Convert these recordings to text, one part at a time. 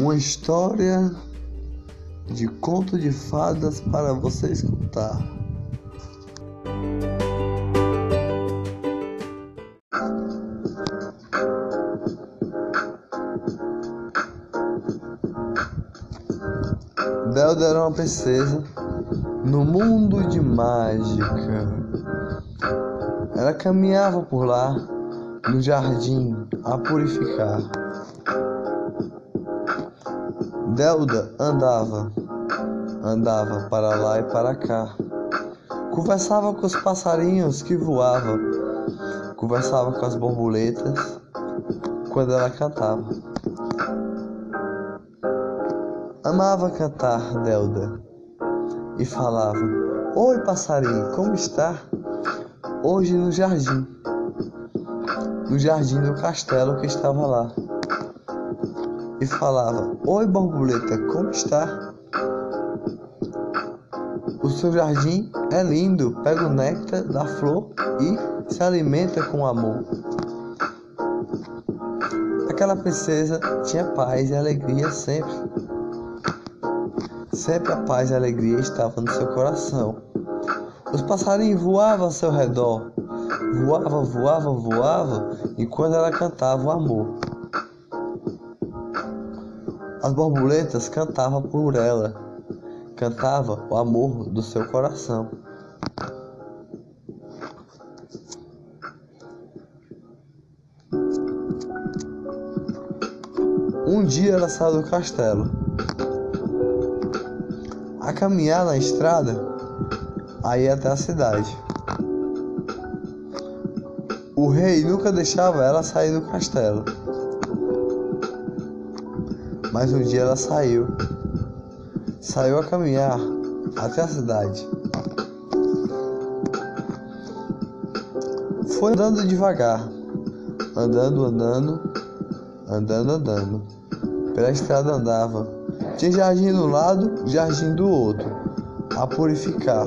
Uma história de conto de fadas para você escutar. Belda era uma princesa no mundo de mágica. Ela caminhava por lá, no jardim, a purificar. Delda andava, andava para lá e para cá. Conversava com os passarinhos que voavam, conversava com as borboletas quando ela cantava. Amava cantar Delda e falava: Oi, passarinho, como está? Hoje no jardim, no jardim do castelo que estava lá. E falava: Oi, borboleta, como está? O seu jardim é lindo, pega o néctar da flor e se alimenta com amor. Aquela princesa tinha paz e alegria sempre. Sempre a paz e a alegria estavam no seu coração. Os passarinhos voavam ao seu redor, voava, voava, voava, enquanto ela cantava o amor. As borboletas cantavam por ela, cantava o amor do seu coração. Um dia ela saiu do castelo. A caminhar na estrada, aí até a cidade. O rei nunca deixava ela sair do castelo. Mas um dia ela saiu. Saiu a caminhar até a cidade. Foi andando devagar, andando, andando, andando, andando. Pela estrada andava. Tinha jardim do lado, jardim do outro. A purificar,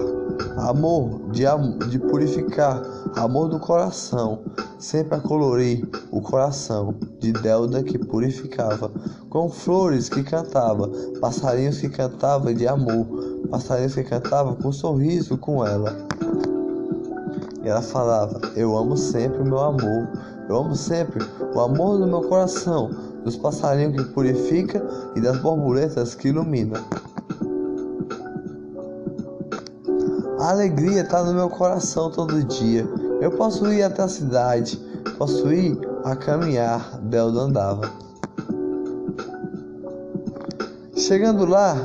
amor de, de purificar, amor do coração, sempre a colorir o coração de Delda que purificava, com flores que cantava, passarinhos que cantava de amor, passarinhos que cantava com sorriso com ela. E ela falava: Eu amo sempre o meu amor, eu amo sempre o amor do meu coração, dos passarinhos que purifica e das borboletas que ilumina. A alegria está no meu coração todo dia. Eu posso ir até a cidade, posso ir a caminhar, Delda andava. Chegando lá,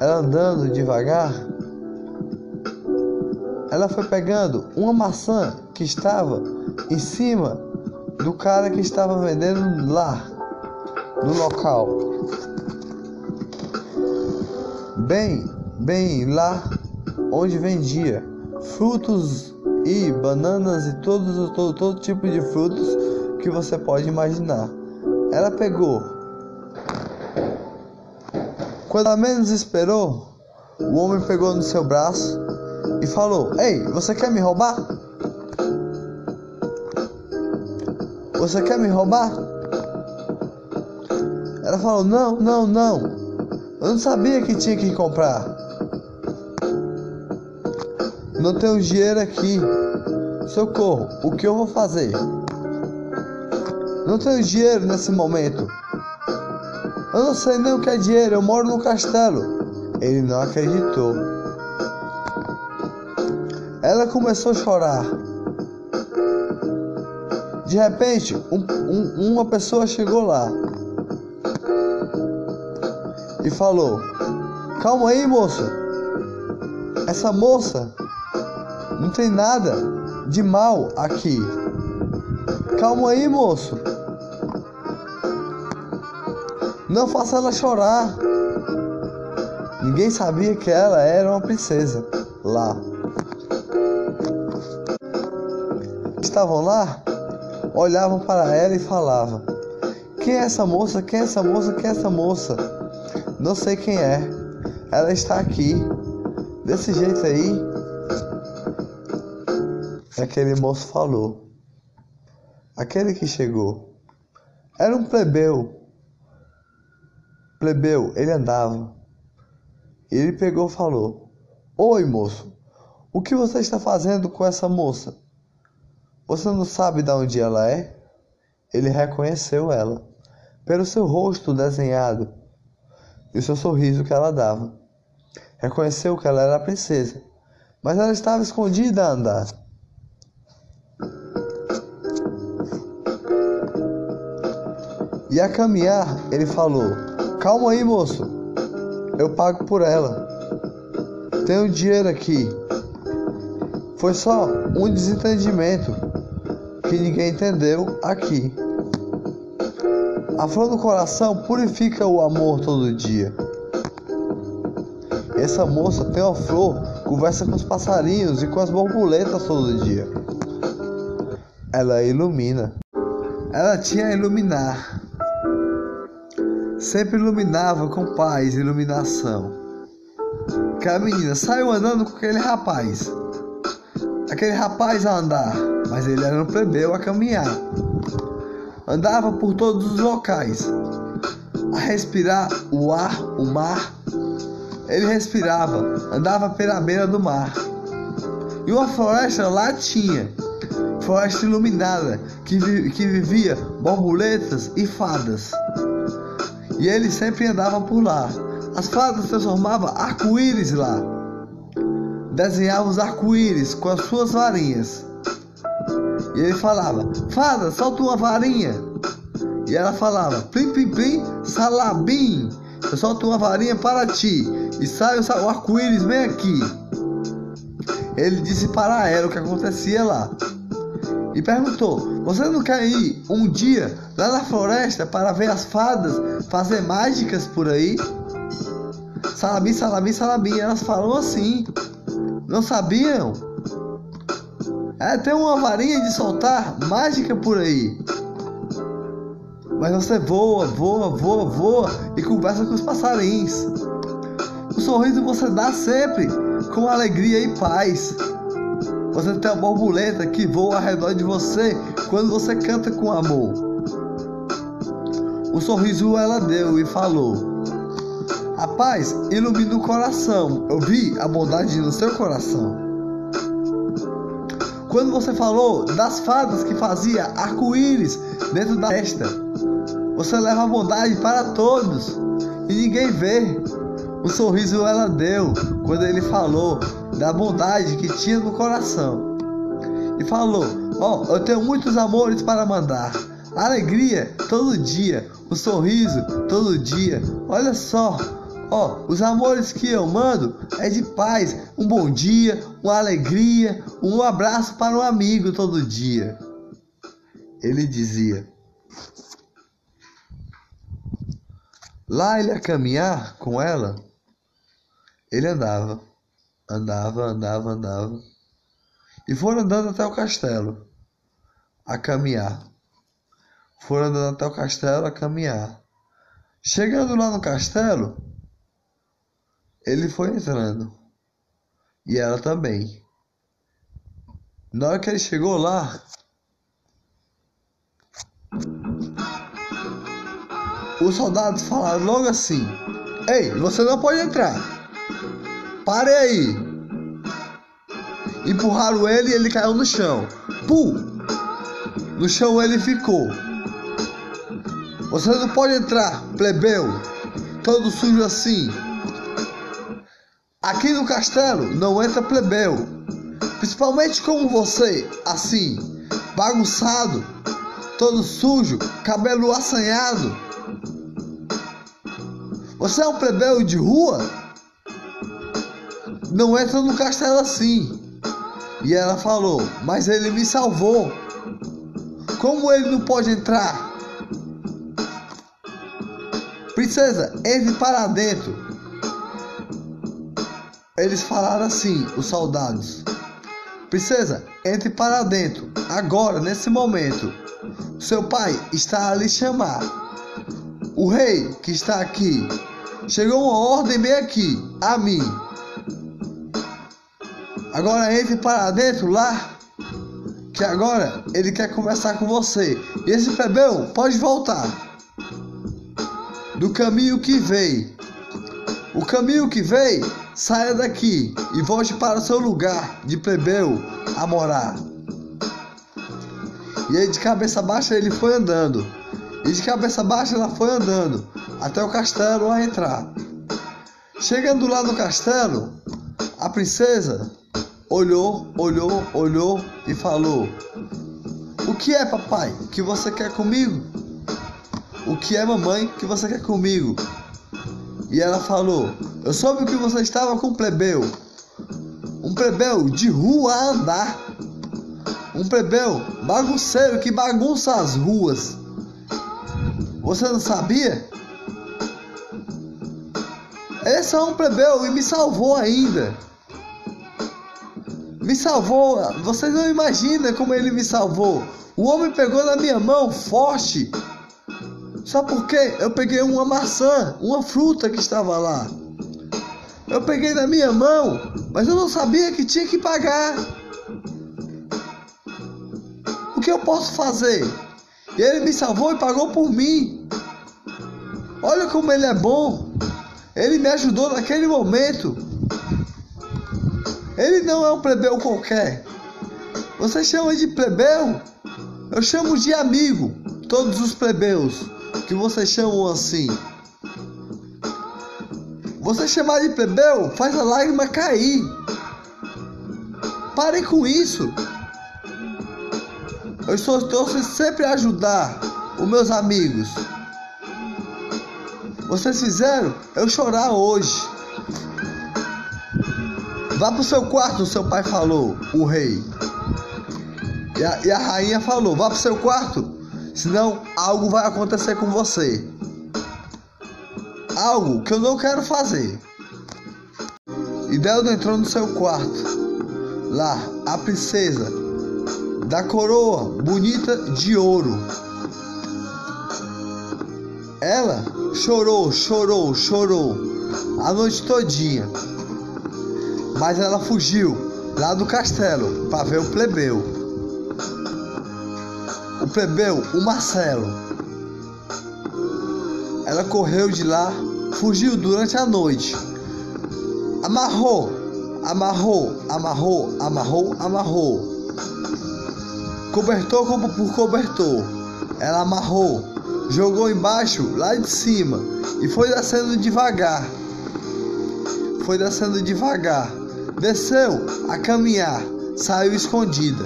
ela andando devagar, ela foi pegando uma maçã que estava em cima do cara que estava vendendo lá no local. Bem, bem lá onde vendia frutos e bananas e todos, todo, todo tipo de frutos que você pode imaginar. Ela pegou. Quando ela menos esperou, o homem pegou no seu braço e falou: Ei, você quer me roubar? Você quer me roubar? Ela falou: Não, não, não. Eu não sabia que tinha que comprar. Não tenho dinheiro aqui. Socorro, o que eu vou fazer? Não tenho dinheiro nesse momento. Eu não sei nem o que é dinheiro, eu moro no castelo. Ele não acreditou. Ela começou a chorar. De repente, um, um, uma pessoa chegou lá e falou: Calma aí, moço. Essa moça tem nada de mal aqui. Calma aí, moço. Não faça ela chorar. Ninguém sabia que ela era uma princesa lá. Estavam lá, olhavam para ela e falavam: Quem é essa moça? Quem é essa moça? Quem é essa moça? Não sei quem é. Ela está aqui. Desse jeito aí. Aquele moço falou. Aquele que chegou. Era um plebeu plebeu, ele andava. Ele pegou e falou: Oi, moço, o que você está fazendo com essa moça? Você não sabe de onde ela é? Ele reconheceu ela, pelo seu rosto desenhado e o seu sorriso que ela dava. Reconheceu que ela era a princesa, mas ela estava escondida a andar. E a caminhar, ele falou: Calma aí, moço, eu pago por ela. Tenho dinheiro aqui. Foi só um desentendimento que ninguém entendeu aqui. A flor do coração purifica o amor todo dia. Essa moça tem uma flor, conversa com os passarinhos e com as borboletas todo dia. Ela ilumina. Ela tinha a iluminar sempre iluminava com paz e iluminação. Aquela menina saiu andando com aquele rapaz. Aquele rapaz a andar, mas ele era um plebeu a caminhar. Andava por todos os locais, a respirar o ar, o mar. Ele respirava, andava pela beira do mar. E uma floresta lá tinha, floresta iluminada, que, vi, que vivia borboletas e fadas e ele sempre andava por lá. As fadas transformavam arco-íris lá. Desenhavam os arco-íris com as suas varinhas. E ele falava: Fada, solta uma varinha. E ela falava: Plim, plim, plim, salabim. Eu solto uma varinha para ti. E sai o arco-íris bem aqui. Ele disse para ela o que acontecia lá e perguntou: Você não quer ir um dia lá na floresta para ver as fadas fazer mágicas por aí? Salabim, salabim, salabim. Elas falam assim. Não sabiam? É, tem uma varinha de soltar mágica por aí. Mas você voa, voa, voa, voa e conversa com os passarinhos. O sorriso você dá sempre com alegria e paz. Você tem a borboleta que voa ao redor de você quando você canta com amor. O sorriso ela deu e falou: A paz ilumina o coração. Eu vi a bondade no seu coração. Quando você falou das fadas que fazia arco-íris dentro da festa, você leva a bondade para todos e ninguém vê. O sorriso ela deu quando ele falou da bondade que tinha no coração. E falou: Ó, oh, eu tenho muitos amores para mandar. Alegria todo dia, um sorriso todo dia. Olha só, ó, oh, os amores que eu mando é de paz, um bom dia, uma alegria, um abraço para um amigo todo dia. Ele dizia. Lá ele a caminhar com ela, ele andava, andava, andava, andava. E foram andando até o castelo, a caminhar. Foram andando até o castelo a caminhar. Chegando lá no castelo, ele foi entrando. E ela também. Na hora que ele chegou lá, os soldados falaram logo assim: Ei, você não pode entrar. Pare aí! Empurraram ele e ele caiu no chão. Pum! No chão ele ficou. Você não pode entrar, plebeu, todo sujo assim. Aqui no castelo não entra plebeu, principalmente como você, assim, bagunçado, todo sujo, cabelo assanhado. Você é um plebeu de rua? Não entra no castelo assim. E ela falou: Mas ele me salvou. Como ele não pode entrar? Princesa, entre para dentro. Eles falaram assim, os soldados. Princesa, entre para dentro, agora, nesse momento. Seu pai está a lhe chamar. O rei que está aqui. Chegou uma ordem bem aqui, a mim. Agora entre para dentro lá. Que agora ele quer conversar com você. E esse plebeu pode voltar. do caminho que veio. O caminho que veio, saia daqui e volte para seu lugar de plebeu a morar. E aí de cabeça baixa ele foi andando. E de cabeça baixa ela foi andando até o castelo a entrar. Chegando lá no castelo, a princesa olhou, olhou, olhou e falou: O que é, papai, que você quer comigo? O que é, mamãe, que você quer comigo? E ela falou: Eu soube que você estava com um plebeu. Um plebeu de rua a andar. Um plebeu bagunceiro que bagunça as ruas. Você não sabia? Esse é um plebeu e me salvou ainda. Me salvou. Vocês não imaginam como ele me salvou. O homem pegou na minha mão forte. Só porque eu peguei uma maçã, uma fruta que estava lá. Eu peguei na minha mão, mas eu não sabia que tinha que pagar. O que eu posso fazer? Ele me salvou e pagou por mim. Olha como ele é bom. Ele me ajudou naquele momento. Ele não é um plebeu qualquer. Você chama de plebeu? Eu chamo de amigo. Todos os plebeus que vocês chamam assim. Você chamar de plebeu faz a lágrima cair. Parem com isso. Eu estou, estou sempre a ajudar os meus amigos. Vocês fizeram eu chorar hoje. Vá pro seu quarto, seu pai falou, o rei. E a, e a rainha falou: Vá pro seu quarto, senão algo vai acontecer com você. Algo que eu não quero fazer. E Deldo entrou no seu quarto. Lá, a princesa da coroa bonita de ouro. Ela chorou, chorou, chorou a noite todinha. Mas ela fugiu lá do castelo para ver o plebeu. O plebeu, o Marcelo. Ela correu de lá, fugiu durante a noite. Amarrou, amarrou, amarrou, amarrou, amarrou. Cobertor por cobertor. Ela amarrou jogou embaixo, lá de cima, e foi descendo devagar. Foi descendo devagar. Desceu a caminhar, saiu escondida.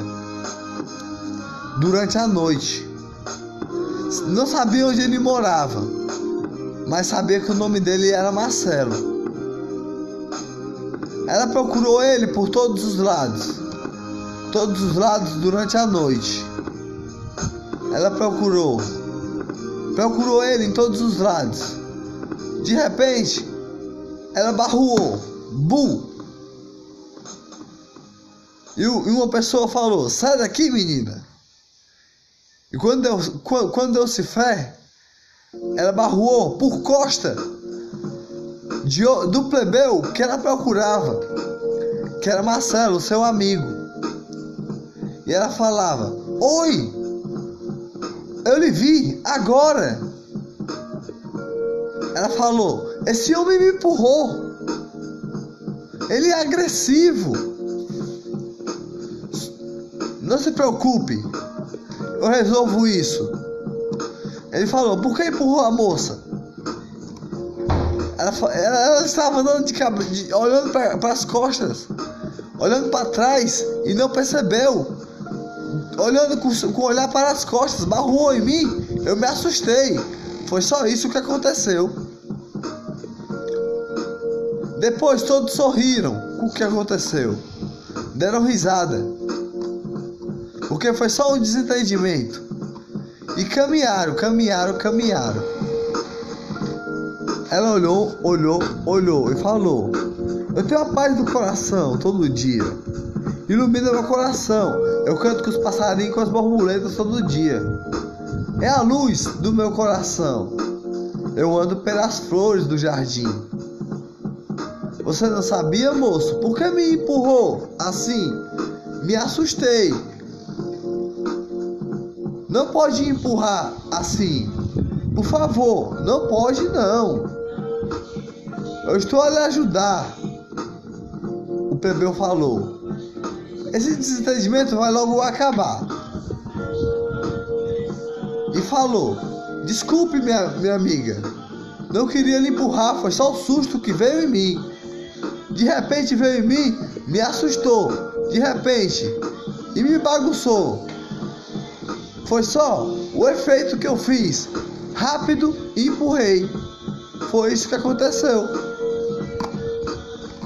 Durante a noite. Não sabia onde ele morava, mas sabia que o nome dele era Marcelo. Ela procurou ele por todos os lados. Todos os lados durante a noite. Ela procurou Procurou ele em todos os lados. De repente, ela barruou. Bu! E uma pessoa falou: Sai daqui, menina. E quando deu, quando deu se fé, ela barruou por costa de, do plebeu que ela procurava, que era Marcelo, seu amigo. E ela falava: Oi, eu lhe vi agora. Ela falou: Esse homem me empurrou. Ele é agressivo. Não se preocupe. Eu resolvo isso. Ele falou: Por que empurrou a moça? Ela, ela, ela estava andando de, de olhando para as costas, olhando para trás e não percebeu olhando com, com olhar para as costas, barrou em mim. Eu me assustei. Foi só isso que aconteceu. Depois todos sorriram com o que aconteceu. Deram risada. Porque foi só um desentendimento. E caminharam, caminharam, caminharam. Ela olhou, olhou, olhou e falou: Eu tenho a paz do coração todo dia ilumina meu coração. Eu canto com os passarinhos com as borboletas todo dia. É a luz do meu coração. Eu ando pelas flores do jardim. Você não sabia, moço? Por que me empurrou assim? Me assustei. Não pode empurrar assim. Por favor, não pode não. Eu estou a lhe ajudar. O plebeu falou. Esse desentendimento vai logo acabar. E falou: Desculpe, minha, minha amiga. Não queria lhe empurrar, foi só o susto que veio em mim. De repente veio em mim, me assustou. De repente, e me bagunçou. Foi só o efeito que eu fiz. Rápido e empurrei. Foi isso que aconteceu.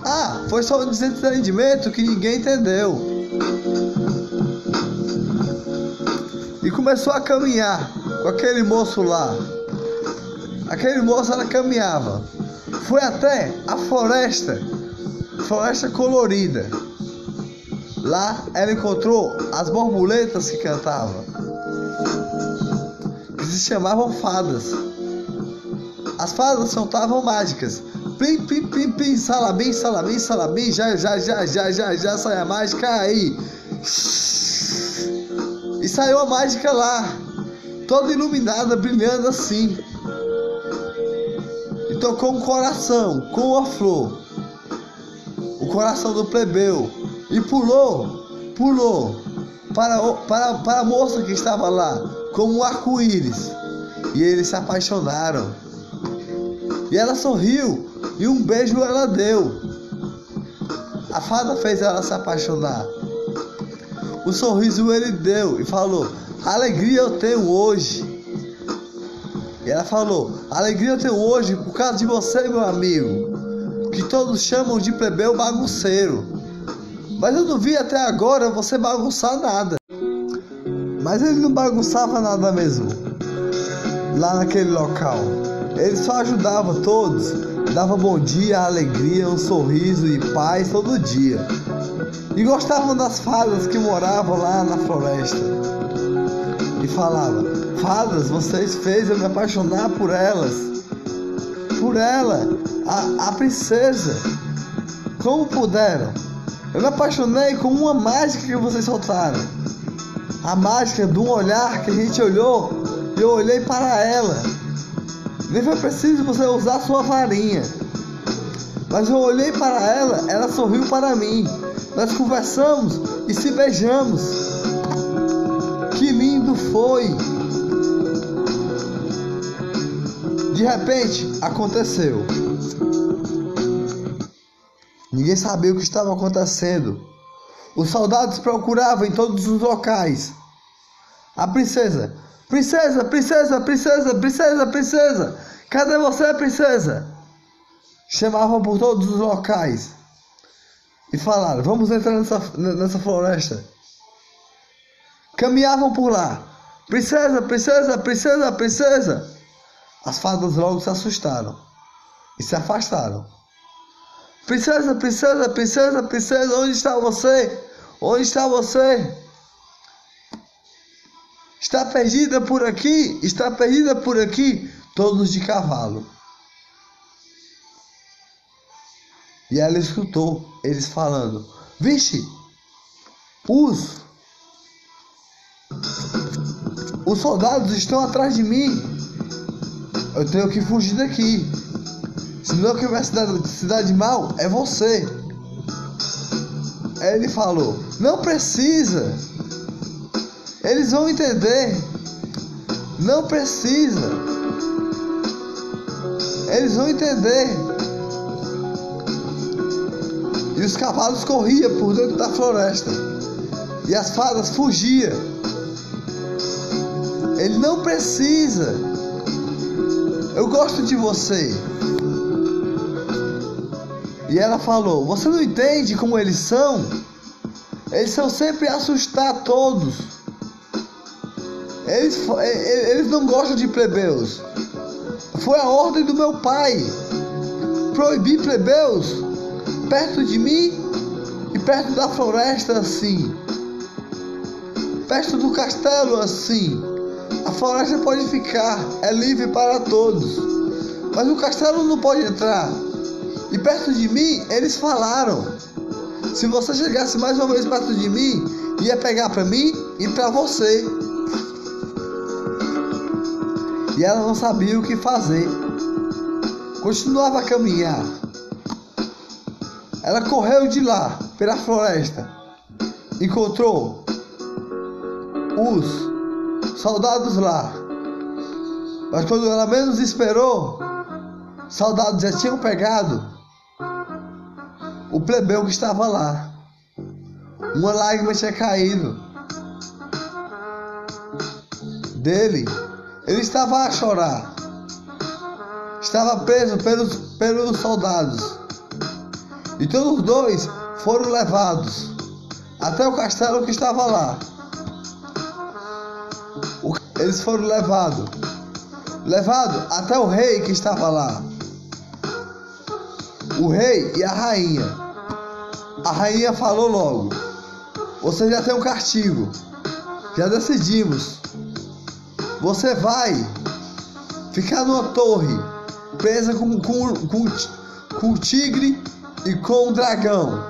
Ah, foi só um desentendimento que ninguém entendeu. E começou a caminhar com aquele moço lá. Aquele moço ela caminhava. Foi até a floresta, floresta colorida. Lá ela encontrou as borboletas que cantavam, que se chamavam fadas. As fadas soltavam mágicas. Pim, pim, pim, pim, salabim, salabim, salabim, já, já, já, já, já, já sai a mágica aí. E saiu a mágica lá, toda iluminada, brilhando assim. E tocou um coração com uma flor. O coração do plebeu. E pulou, pulou para, para, para a moça que estava lá, como um arco-íris. E eles se apaixonaram. E ela sorriu e um beijo ela deu. A fada fez ela se apaixonar. O sorriso ele deu e falou: Alegria eu tenho hoje. E ela falou: Alegria eu tenho hoje por causa de você, meu amigo, que todos chamam de plebeu bagunceiro. Mas eu não vi até agora você bagunçar nada. Mas ele não bagunçava nada mesmo. Lá naquele local. Ele só ajudava todos, dava bom dia, alegria, um sorriso e paz todo dia. E gostavam das fadas que moravam lá na floresta. E falava: Fadas, vocês fez eu me apaixonar por elas. Por ela, a, a princesa. Como puderam? Eu me apaixonei com uma mágica que vocês soltaram. A mágica de um olhar que a gente olhou e eu olhei para ela. Nem foi preciso você usar sua varinha. Mas eu olhei para ela, ela sorriu para mim. Nós conversamos e se beijamos. Que lindo foi! De repente, aconteceu. Ninguém sabia o que estava acontecendo. Os soldados procuravam em todos os locais. A princesa, princesa, princesa, princesa, princesa, princesa, cadê você, princesa? Chamavam por todos os locais e falaram: Vamos entrar nessa, nessa floresta. Caminhavam por lá. Princesa, princesa, princesa, princesa. As fadas logo se assustaram e se afastaram. Princesa, princesa, princesa, princesa, onde está você? Onde está você? Está perdida por aqui? Está perdida por aqui? Todos de cavalo. E ela escutou eles falando: Vixe, os, os soldados estão atrás de mim. Eu tenho que fugir daqui. Senão quem vai cidade, cidade mal é você. Aí ele falou: Não precisa. Eles vão entender. Não precisa. Eles vão entender. E os cavalos corriam por dentro da floresta. E as fadas fugiam. Ele não precisa. Eu gosto de você. E ela falou: Você não entende como eles são? Eles são sempre assustar todos. Eles, eles não gostam de plebeus. Foi a ordem do meu pai proibir plebeus perto de mim e perto da floresta assim. Perto do castelo assim. A floresta pode ficar, é livre para todos. Mas o castelo não pode entrar. E perto de mim, eles falaram: se você chegasse mais uma vez perto de mim, ia pegar para mim e para você. e ela não sabia o que fazer. Continuava a caminhar. Ela correu de lá, pela floresta. Encontrou os soldados lá. Mas quando ela menos esperou, soldados já tinham pegado o plebeu que estava lá. Uma lágrima tinha caído dele. Ele estava a chorar. Estava preso pelos, pelos soldados. E todos os dois foram levados até o castelo que estava lá. Eles foram levados. Levados até o rei que estava lá. O rei e a rainha. A rainha falou logo: Você já tem um castigo. Já decidimos. Você vai ficar numa torre presa com, com, com, com o tigre e com o dragão.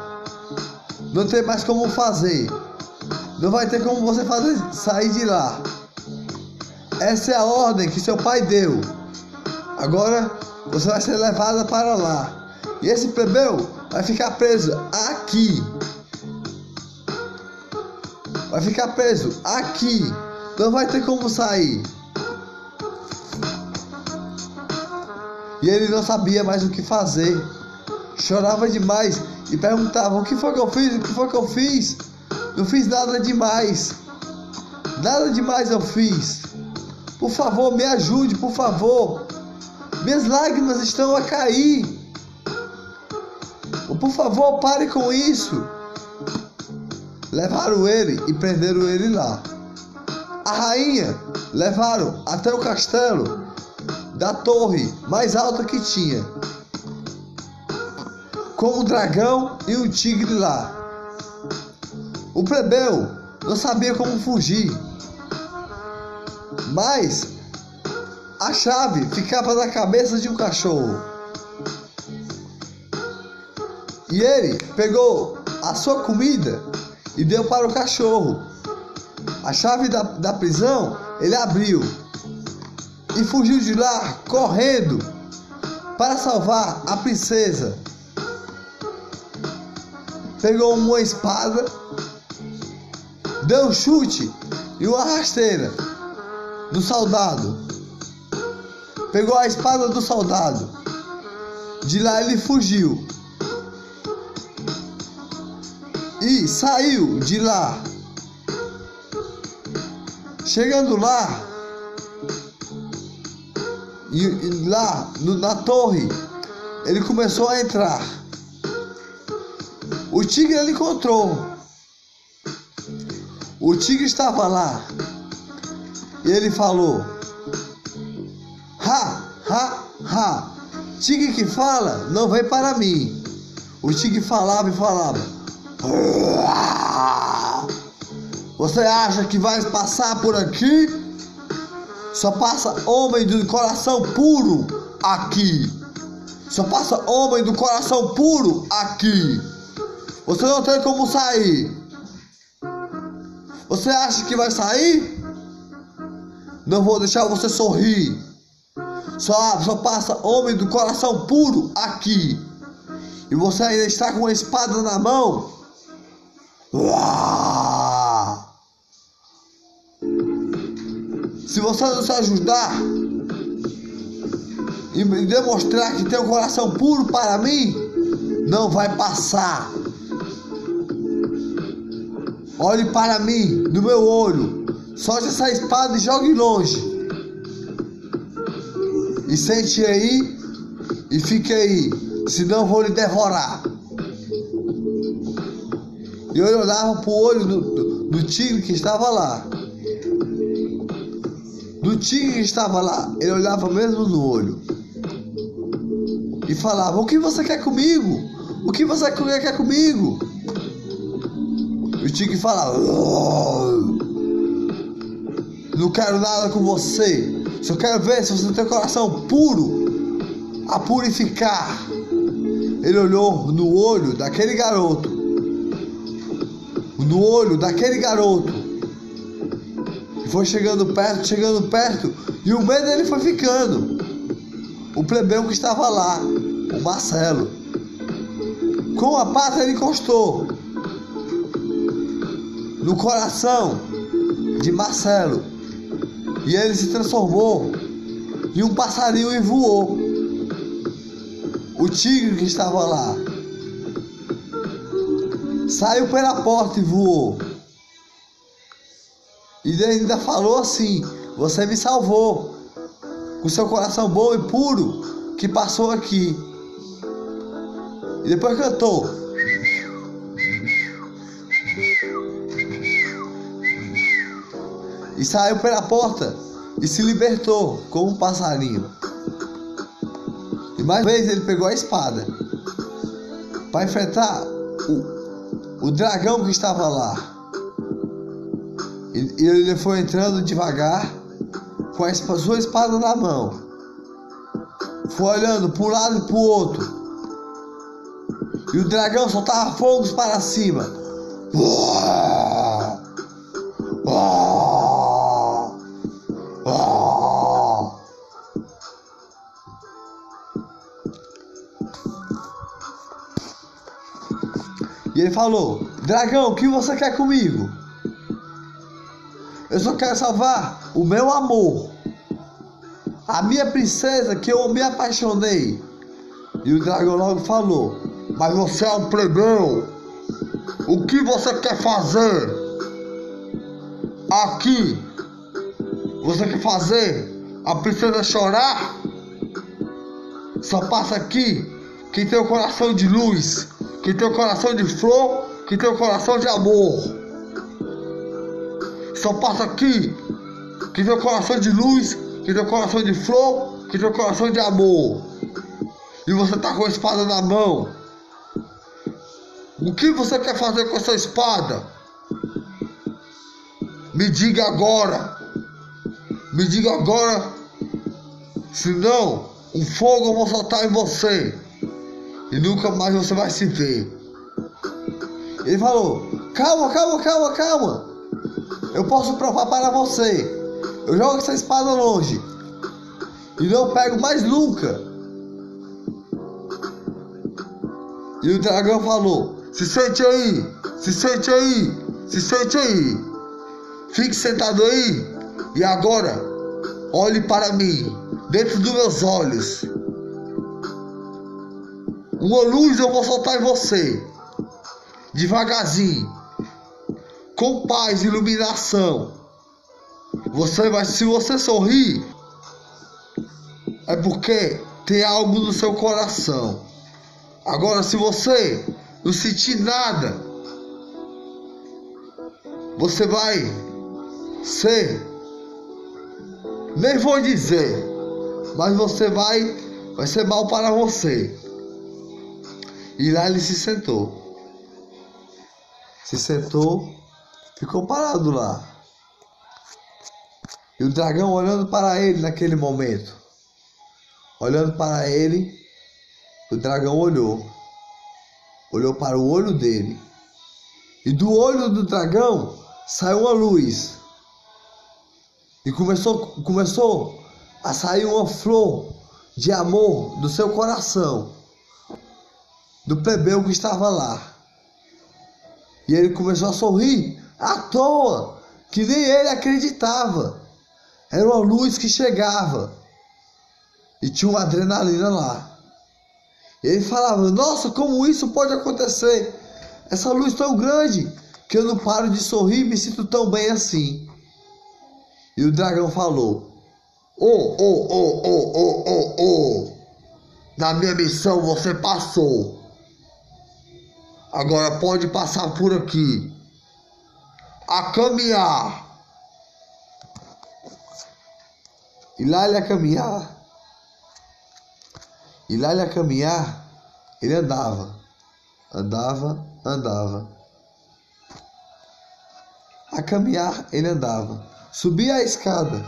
Não tem mais como fazer. Não vai ter como você fazer sair de lá. Essa é a ordem que seu pai deu. Agora você vai ser levada para lá. E esse plebeu vai ficar preso aqui. Vai ficar preso aqui. Não vai ter como sair. E ele não sabia mais o que fazer. Chorava demais e perguntava: O que foi que eu fiz? O que foi que eu fiz? Não fiz nada demais. Nada demais eu fiz. Por favor, me ajude, por favor. Minhas lágrimas estão a cair. Por favor, pare com isso. Levaram ele e prenderam ele lá. A rainha levaram até o castelo da torre mais alta que tinha, com um dragão e um tigre lá. O plebeu não sabia como fugir, mas a chave ficava na cabeça de um cachorro. E ele pegou a sua comida e deu para o cachorro. A chave da, da prisão ele abriu e fugiu de lá correndo para salvar a princesa. Pegou uma espada, deu um chute e uma rasteira do soldado. Pegou a espada do soldado. De lá ele fugiu. E saiu de lá. Chegando lá, e, e lá no, na torre, ele começou a entrar. O tigre ele encontrou. O tigre estava lá. E ele falou: Ha, ha, ha. Tigre que fala não vem para mim. O tigre falava e falava: Você acha que vai passar por aqui? Só passa homem do coração puro aqui. Só passa homem do coração puro aqui. Você não tem como sair. Você acha que vai sair? Não vou deixar você sorrir. Só, só passa homem do coração puro aqui. E você ainda está com a espada na mão? Se você não se ajudar e demonstrar que tem um coração puro para mim, não vai passar. Olhe para mim, no meu olho. Solte essa espada e jogue longe. E sente aí e fique aí, senão vou lhe devorar. E eu olhava para o olho do, do, do tigre que estava lá. Do tigre que estava lá, ele olhava mesmo no olho. E falava: O que você quer comigo? O que você quer comigo? E o tigre falava: Não quero nada com você. Só quero ver se você tem coração puro a purificar. Ele olhou no olho daquele garoto. No olho daquele garoto foi chegando perto, chegando perto, e o medo dele foi ficando. O plebeu que estava lá, o Marcelo. Com a pata ele encostou no coração de Marcelo. E ele se transformou em um passarinho e voou. O tigre que estava lá saiu pela porta e voou. E ele ainda falou assim: Você me salvou com seu coração bom e puro que passou aqui. E depois cantou. E saiu pela porta e se libertou como um passarinho. E mais uma vez ele pegou a espada para enfrentar o, o dragão que estava lá. E ele foi entrando devagar com a sua espada na mão. Foi olhando para um lado e para o outro. E o dragão soltava fogos para cima. E falou: Dragão, o que você quer comigo? Eu só quero salvar o meu amor. A minha princesa que eu me apaixonei. E o dragão logo falou: Mas você é um plebeu. O que você quer fazer? Aqui. Você quer fazer a princesa chorar? Só passa aqui quem tem o coração de luz, quem tem o coração de flor, quem tem o coração de amor. Só passa aqui que tem o coração de luz, que tem o coração de flor, que tem o coração de amor. E você tá com a espada na mão. O que você quer fazer com essa espada? Me diga agora. Me diga agora. Senão, um fogo eu vou soltar em você. E nunca mais você vai se ver. Ele falou: Calma, calma, calma, calma. Eu posso provar para você. Eu jogo essa espada longe. E não pego mais nunca. E o dragão falou: Se sente aí, se sente aí, se sente aí. Fique sentado aí. E agora, olhe para mim, dentro dos meus olhos. Uma luz eu vou soltar em você. Devagarzinho com paz iluminação. Você vai, se você sorrir, é porque tem algo no seu coração. Agora, se você não sentir nada, você vai ser, nem vou dizer, mas você vai, vai ser mal para você. E lá ele se sentou. Se sentou ficou parado lá. E o dragão olhando para ele naquele momento. Olhando para ele, o dragão olhou. Olhou para o olho dele. E do olho do dragão saiu uma luz. E começou, começou a sair uma flor de amor do seu coração. Do plebeu que estava lá. E ele começou a sorrir à toa, que nem ele acreditava. Era uma luz que chegava e tinha uma adrenalina lá. E ele falava: Nossa, como isso pode acontecer? Essa luz tão grande que eu não paro de sorrir e me sinto tão bem assim. E o dragão falou: Oh, oh, oh, oh, oh, oh, oh. Na minha missão você passou. Agora pode passar por aqui a caminhar. E lá ele a caminhar. E lá ele a caminhar, ele andava. Andava, andava. A caminhar, ele andava. Subia a escada.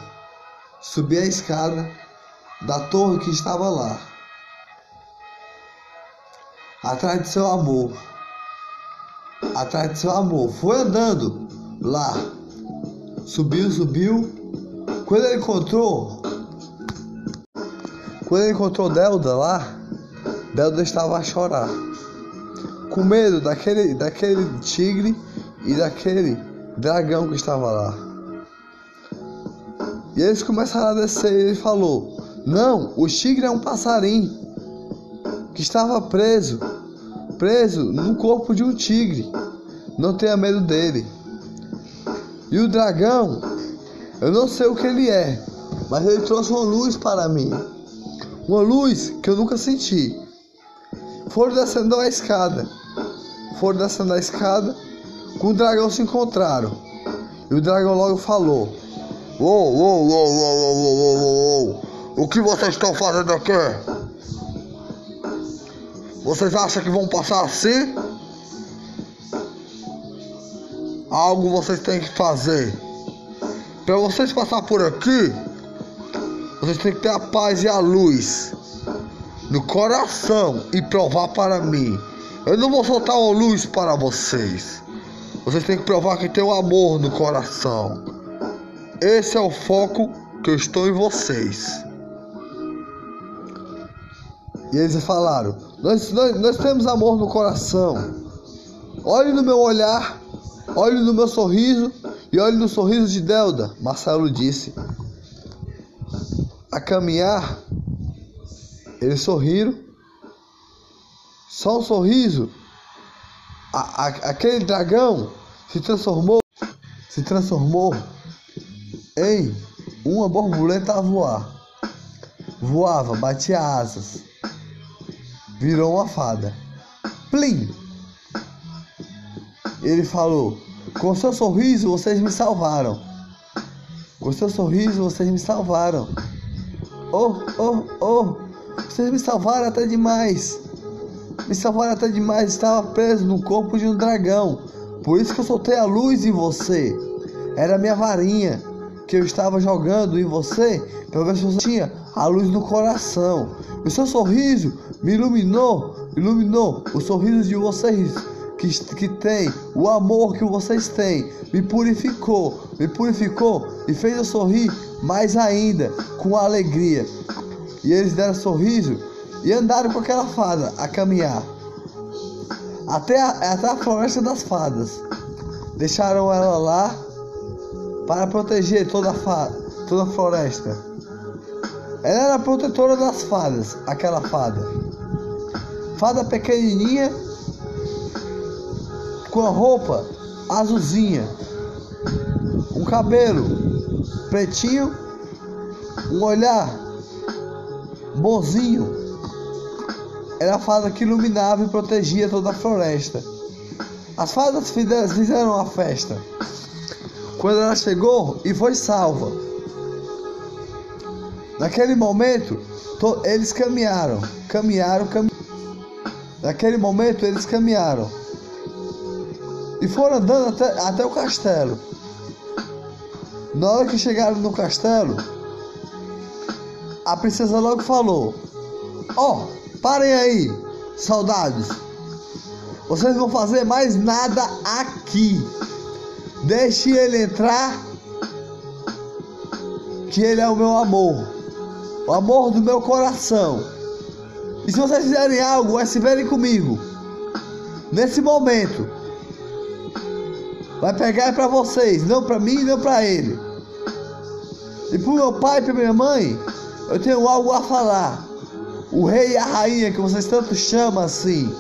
Subia a escada da torre que estava lá. Atrás de seu amor. Atrás de seu amor. Foi andando lá. subiu, subiu. Quando ele encontrou. Quando ele encontrou Delda lá, Delda estava a chorar. Com medo daquele, daquele tigre e daquele dragão que estava lá. E eles começaram a descer e ele falou: Não, o tigre é um passarinho que estava preso, preso no corpo de um tigre. Não tenha medo dele. E o dragão, eu não sei o que ele é, mas ele trouxe uma luz para mim. Uma luz que eu nunca senti. Foram descendo a escada. Foram descendo a escada. Com o dragão se encontraram. E o dragão logo falou: Uou, uou, uou, uou, uou, uou, uou, uou. O que vocês estão fazendo aqui? Vocês acham que vão passar assim? Algo vocês têm que fazer. Para vocês passar por aqui, vocês têm que ter a paz e a luz no coração e provar para mim. Eu não vou soltar uma luz para vocês. Vocês têm que provar que tem o um amor no coração. Esse é o foco que eu estou em vocês. E eles falaram: nós, nós, nós temos amor no coração. Olhe no meu olhar, olhe no meu sorriso e olhe no sorriso de Delda. Marcelo disse. A caminhar, eles sorriram. Só um sorriso. A, a, aquele dragão se transformou, se transformou em uma borboleta a voar. Voava, batia asas. Virou uma fada. Plim! Ele falou: Com seu sorriso vocês me salvaram. Com seu sorriso vocês me salvaram. Oh, oh, oh! Vocês me salvaram até demais. Me salvaram até demais. Estava preso no corpo de um dragão. Por isso que eu soltei a luz em você. Era minha varinha que eu estava jogando em você para ver se você tinha a luz no coração. O seu sorriso me iluminou, iluminou o sorriso de vocês que, que tem, o amor que vocês têm, me purificou, me purificou e fez eu sorrir mais ainda, com alegria. E eles deram sorriso e andaram com aquela fada a caminhar até a, até a floresta das fadas. Deixaram ela lá para proteger toda a, fa, toda a floresta. Ela era a protetora das fadas, aquela fada. Fada pequenininha, com a roupa azulzinha, um cabelo pretinho, um olhar bonzinho. Era a fada que iluminava e protegia toda a floresta. As fadas fizeram a festa. Quando ela chegou e foi salva. Naquele momento, eles caminharam, caminharam, caminharam. Naquele momento, eles caminharam e foram andando até, até o castelo. Na hora que chegaram no castelo, a princesa logo falou: Ó, oh, parem aí, soldados. Vocês vão fazer mais nada aqui. Deixe ele entrar, que ele é o meu amor, o amor do meu coração. E se vocês fizerem algo, é se verem comigo. Nesse momento, vai pegar para vocês, não para mim, não para ele. E pro meu pai e pra minha mãe, eu tenho algo a falar. O rei e a rainha que vocês tanto chamam assim.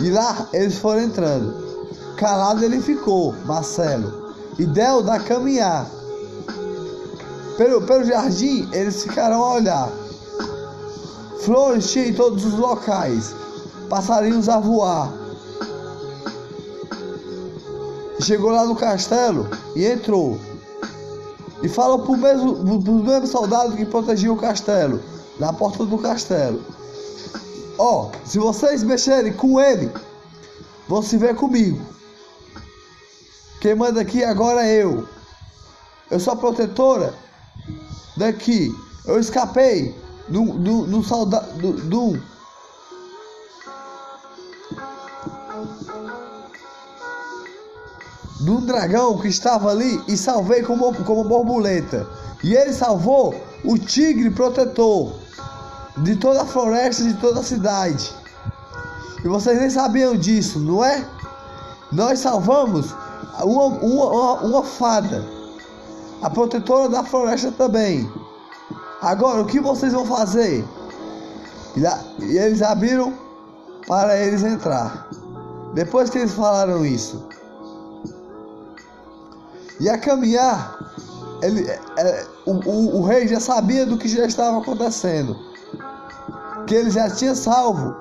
E lá eles foram entrando. Calado ele ficou, Marcelo. E deu da caminhar. Pelo, pelo jardim, eles ficaram a olhar. Flores tinha em todos os locais. Passarinhos a voar. Chegou lá no castelo e entrou. E falou pro mesmo, pro mesmo soldado que protegia o castelo, na porta do castelo. Ó, oh, se vocês mexerem com ele, vão se ver comigo. Quem manda aqui agora é eu. Eu sou a protetora daqui. Eu escapei do, do, do soldado. Do, do, de um dragão que estava ali e salvei como, como borboleta. E ele salvou o tigre protetor de toda a floresta, de toda a cidade. E vocês nem sabiam disso, não é? Nós salvamos uma, uma, uma fada, a protetora da floresta também. Agora, o que vocês vão fazer? E eles abriram para eles entrar. Depois que eles falaram isso, e a caminhar, ele, é, o, o, o rei já sabia do que já estava acontecendo, que ele já tinha salvo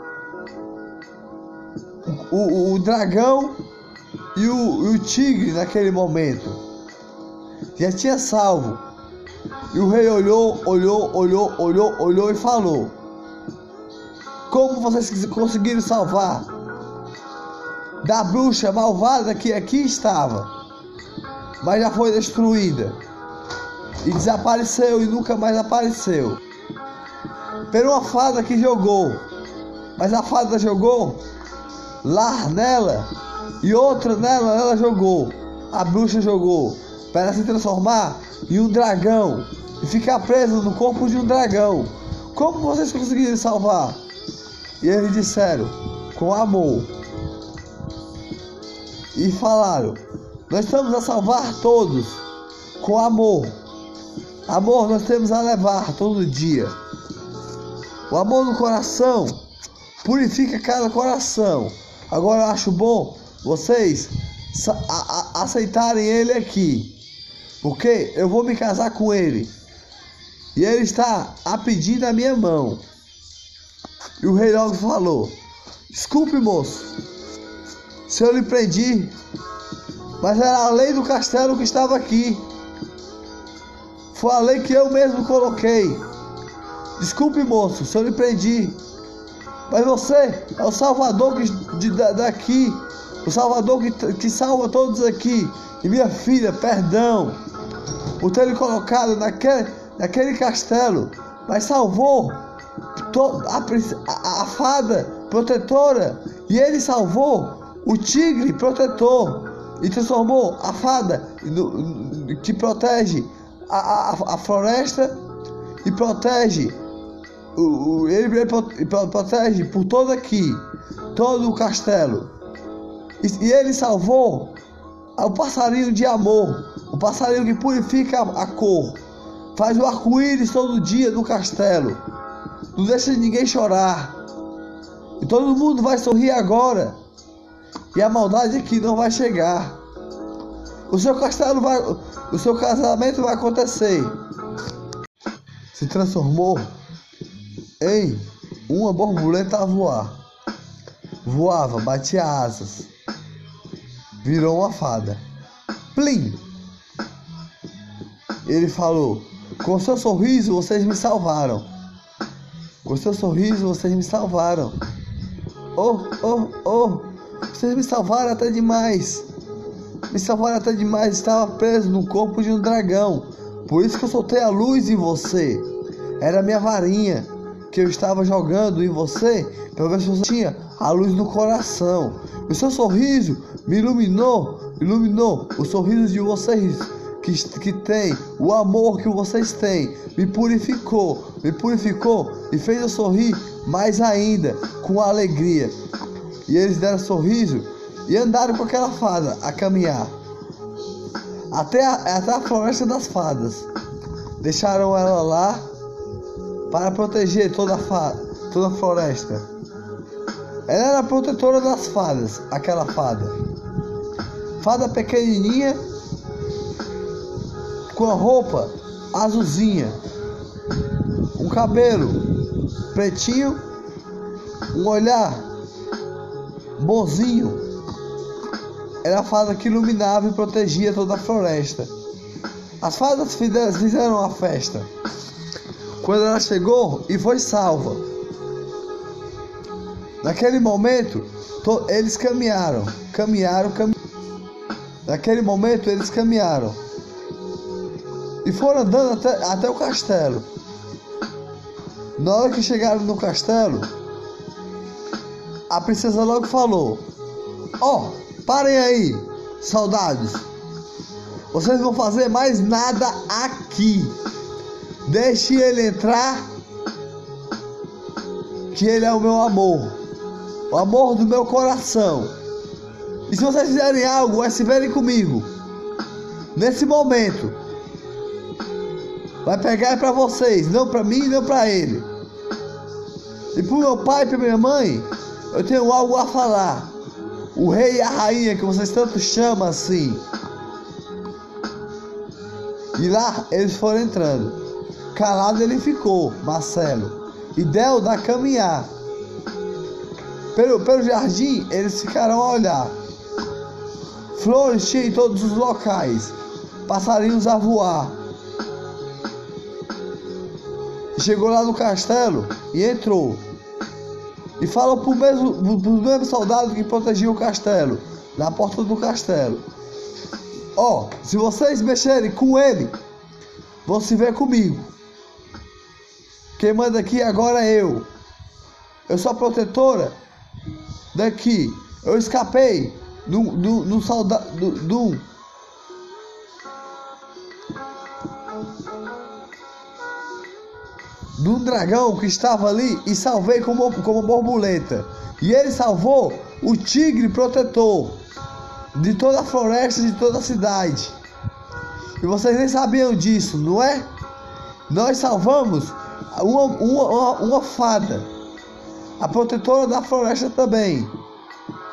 o, o, dragão e o, o tigre naquele momento. Já tinha salvo. E o rei olhou, olhou, olhou, olhou, olhou e falou: Como vocês conseguiram salvar da bruxa malvada que aqui estava, mas já foi destruída e desapareceu e nunca mais apareceu? Por uma fada que jogou, mas a fada jogou lá nela e outra nela ela jogou. A bruxa jogou para se transformar em um dragão e ficar preso no corpo de um dragão. Como vocês conseguiram salvar? E eles disseram: com amor. E falaram: Nós estamos a salvar todos com amor. Amor nós temos a levar todo dia. O amor no coração purifica cada coração. Agora eu acho bom vocês aceitarem ele aqui. Porque eu vou me casar com ele. E ele está a pedir da minha mão. E o rei logo falou: Desculpe, moço, se eu lhe prendi, mas era a lei do castelo que estava aqui. Foi a lei que eu mesmo coloquei. Desculpe, moço, se eu lhe prendi. Mas você é o salvador que, de, daqui, o salvador que, que salva todos aqui. E minha filha, perdão por ter lhe colocado naquele, naquele castelo, mas salvou a, a, a fada protetora e ele salvou o tigre protetor e transformou a fada que protege a, a, a floresta e protege o, o, ele, ele protege por todo aqui, todo o castelo. E, e ele salvou o passarinho de amor, o passarinho que purifica a, a cor, faz o arco-íris todo dia no castelo, não deixa ninguém chorar. E todo mundo vai sorrir agora. E a maldade aqui não vai chegar. O seu castelo vai. O seu casamento vai acontecer. Se transformou Ei, uma borboleta a voar. Voava, batia asas. Virou uma fada. Plim! Ele falou: Com seu sorriso vocês me salvaram. Com seu sorriso vocês me salvaram. Oh, oh, oh! Vocês me salvaram até demais. Me salvaram até demais. Estava preso no corpo de um dragão. Por isso que eu soltei a luz em você. Era minha varinha que eu estava jogando em você para ver se você tinha a luz no coração. O seu sorriso me iluminou, iluminou o sorriso de vocês que, que tem, o amor que vocês têm, me purificou, me purificou e fez eu sorrir mais ainda, com alegria. E eles deram sorriso e andaram com aquela fada a caminhar até a, até a floresta das fadas. Deixaram ela lá para proteger toda a, toda a floresta. Ela era a protetora das fadas, aquela fada. Fada pequenininha, com a roupa azulzinha, um cabelo pretinho, um olhar bonzinho. Era a fada que iluminava e protegia toda a floresta. As fadas fizeram a festa quando ela chegou e foi salva. Naquele momento, eles caminharam, caminharam, caminharam. Naquele momento, eles caminharam e foram andando até, até o castelo. Na hora que chegaram no castelo, a princesa logo falou: Ó, oh, parem aí, soldados, vocês vão fazer mais nada aqui. Deixe ele entrar, que ele é o meu amor, o amor do meu coração. E se vocês fizerem algo, é se verem comigo. Nesse momento, vai pegar para vocês, não para mim, não para ele. E para meu pai e para minha mãe, eu tenho algo a falar. O rei e a rainha que vocês tanto chamam assim. E lá eles foram entrando. Calado ele ficou, Marcelo. E deu da caminhar. Pelo, pelo jardim eles ficaram a olhar. Flores tinha em todos os locais. Passarinhos a voar. Chegou lá no castelo e entrou. E falou para mesmo, os mesmos soldados que protegiam o castelo, na porta do castelo. Ó, oh, se vocês mexerem com ele, vão se ver comigo. Quem manda aqui agora é eu. Eu sou a protetora daqui. Eu escapei do, do, do soldado. Do, do, de um dragão que estava ali e salvei como, como borboleta. E ele salvou o tigre protetor de toda a floresta, de toda a cidade. E vocês nem sabiam disso, não é? Nós salvamos uma, uma, uma fada, a protetora da floresta também.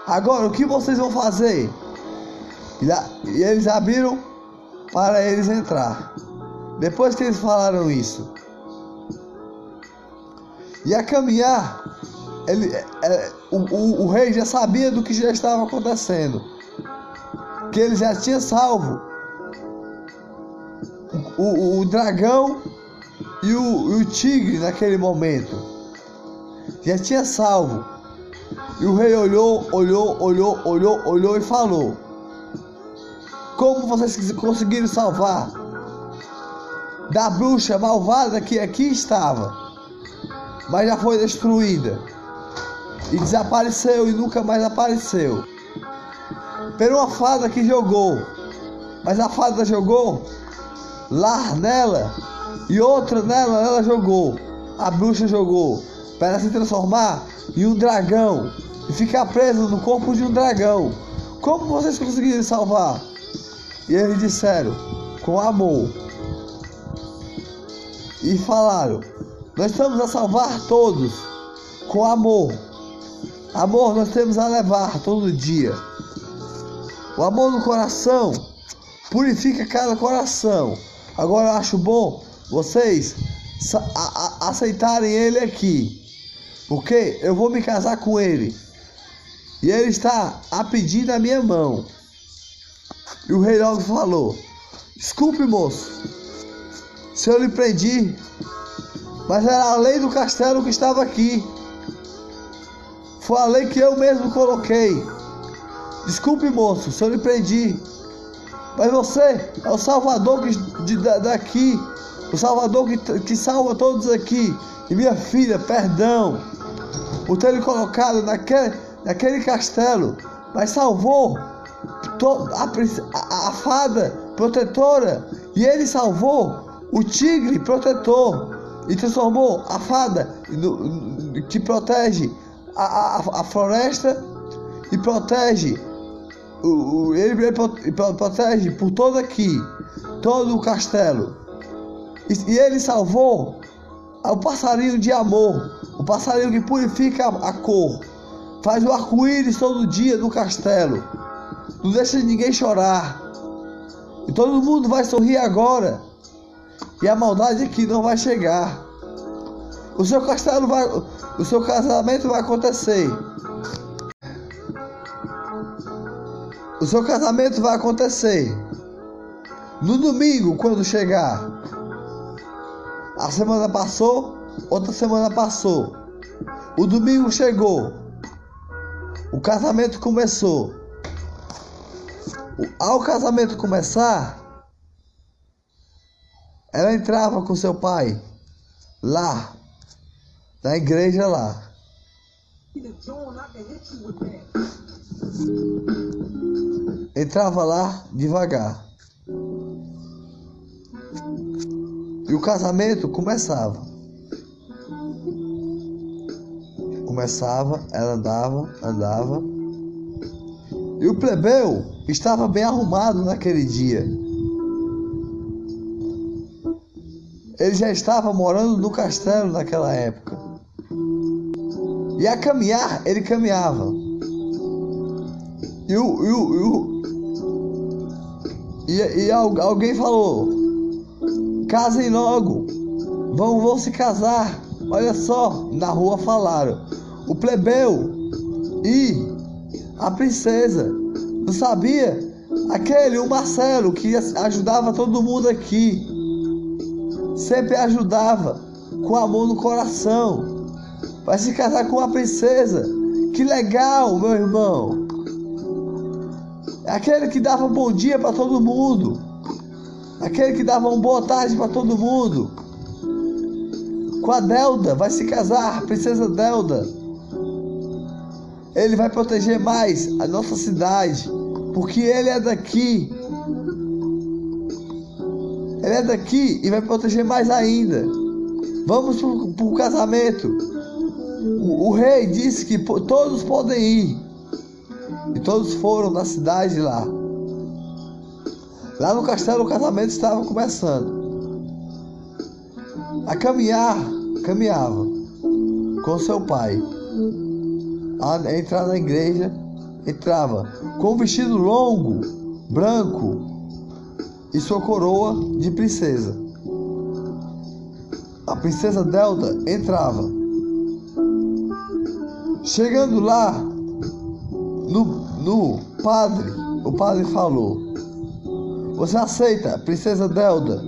Agora, o que vocês vão fazer? E eles abriram para eles entrar. Depois que eles falaram isso, e a caminhar, ele, é, é, o, o, o rei já sabia do que já estava acontecendo que ele já tinha salvo o, o, dragão e o, o tigre naquele momento. Já tinha salvo. E o rei olhou, olhou, olhou, olhou, olhou e falou: Como vocês conseguiram salvar da bruxa malvada que aqui estava, mas já foi destruída e desapareceu e nunca mais apareceu? Pela uma fada que jogou. Mas a fada jogou lá nela e outra nela ela jogou. A bruxa jogou para se transformar em um dragão e ficar preso no corpo de um dragão. Como vocês conseguiram salvar? E eles disseram: com amor. E falaram: Nós estamos a salvar todos com amor. Amor nós temos a levar todo dia. O amor no coração purifica cada coração. Agora eu acho bom vocês aceitarem ele aqui. Porque eu vou me casar com ele. E ele está a pedir da minha mão. E o rei logo falou: Desculpe, moço, se eu lhe prendi, mas era a lei do castelo que estava aqui. Foi a lei que eu mesmo coloquei. Desculpe, moço, se eu lhe prendi. Mas você é o salvador que, de, daqui. O salvador que, que salva todos aqui. E minha filha, perdão por ter lhe colocado naquele, naquele castelo. Mas salvou a, a, a fada protetora. E ele salvou o tigre protetor. E transformou a fada que protege a, a, a floresta e protege o, o, ele, ele protege por todo aqui, todo o castelo. E, e ele salvou o passarinho de amor, o passarinho que purifica a, a cor, faz o arco-íris todo dia no castelo, não deixa ninguém chorar. E todo mundo vai sorrir agora. E a maldade aqui não vai chegar. O seu castelo vai. O seu casamento vai acontecer. O seu casamento vai acontecer no domingo, quando chegar. A semana passou, outra semana passou. O domingo chegou. O casamento começou. Ao casamento começar, ela entrava com seu pai lá, na igreja lá. entrava lá devagar. E o casamento começava. Começava, ela andava, andava. E o plebeu estava bem arrumado naquele dia. Ele já estava morando no castelo naquela época. E a caminhar, ele caminhava. E, o, e, o, e, e, e alguém falou: Casem logo, vão, vão se casar. Olha só, na rua falaram: O plebeu e a princesa. Não sabia? Aquele, o Marcelo, que ajudava todo mundo aqui sempre ajudava, com amor no coração. Vai se casar com uma princesa. Que legal, meu irmão. Aquele que dava um bom dia para todo mundo. Aquele que dava uma boa tarde para todo mundo. Com a Delda, vai se casar, princesa Delda. Ele vai proteger mais a nossa cidade, porque ele é daqui. Ele é daqui e vai proteger mais ainda. Vamos para o casamento. O, rei disse que todos podem ir. E todos foram na cidade lá. Lá no castelo o casamento estava começando. A caminhar, caminhava com seu pai. A entrar na igreja, entrava com um vestido longo, branco, e sua coroa de princesa. A princesa Delta entrava. Chegando lá, no, no padre, o padre falou: Você aceita, princesa Delta,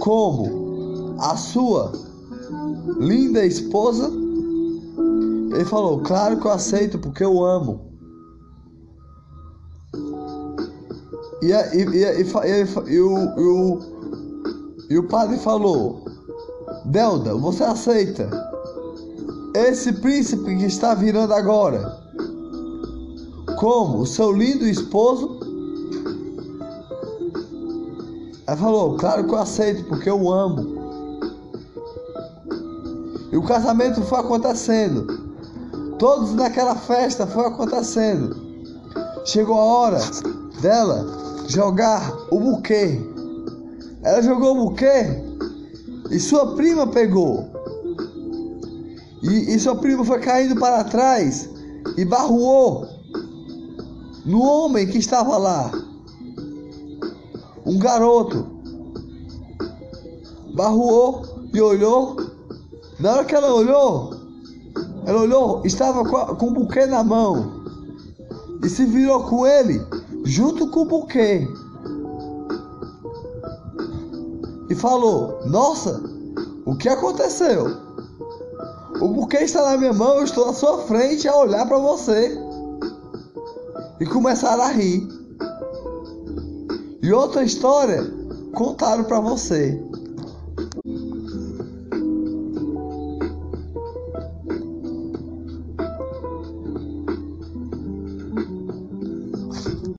como a sua linda esposa? Ele falou: Claro que eu aceito, porque eu amo. E, e, e, e, o, o, e o padre falou: Delda, você aceita esse príncipe que está virando agora como seu lindo esposo? Ela falou: Claro que eu aceito, porque eu amo. E o casamento foi acontecendo. Todos naquela festa foi acontecendo. Chegou a hora dela jogar o buquê. Ela jogou o buquê e sua prima pegou. E, e sua prima foi caindo para trás e barruou no homem que estava lá. Um garoto barruou e olhou. Na hora que ela olhou, ela olhou, estava com, com o buquê na mão e se virou com ele junto com o buquê. E falou: Nossa, o que aconteceu? O buquê está na minha mão, eu estou na sua frente a olhar para você. E começaram a rir. E outra história contaram para você.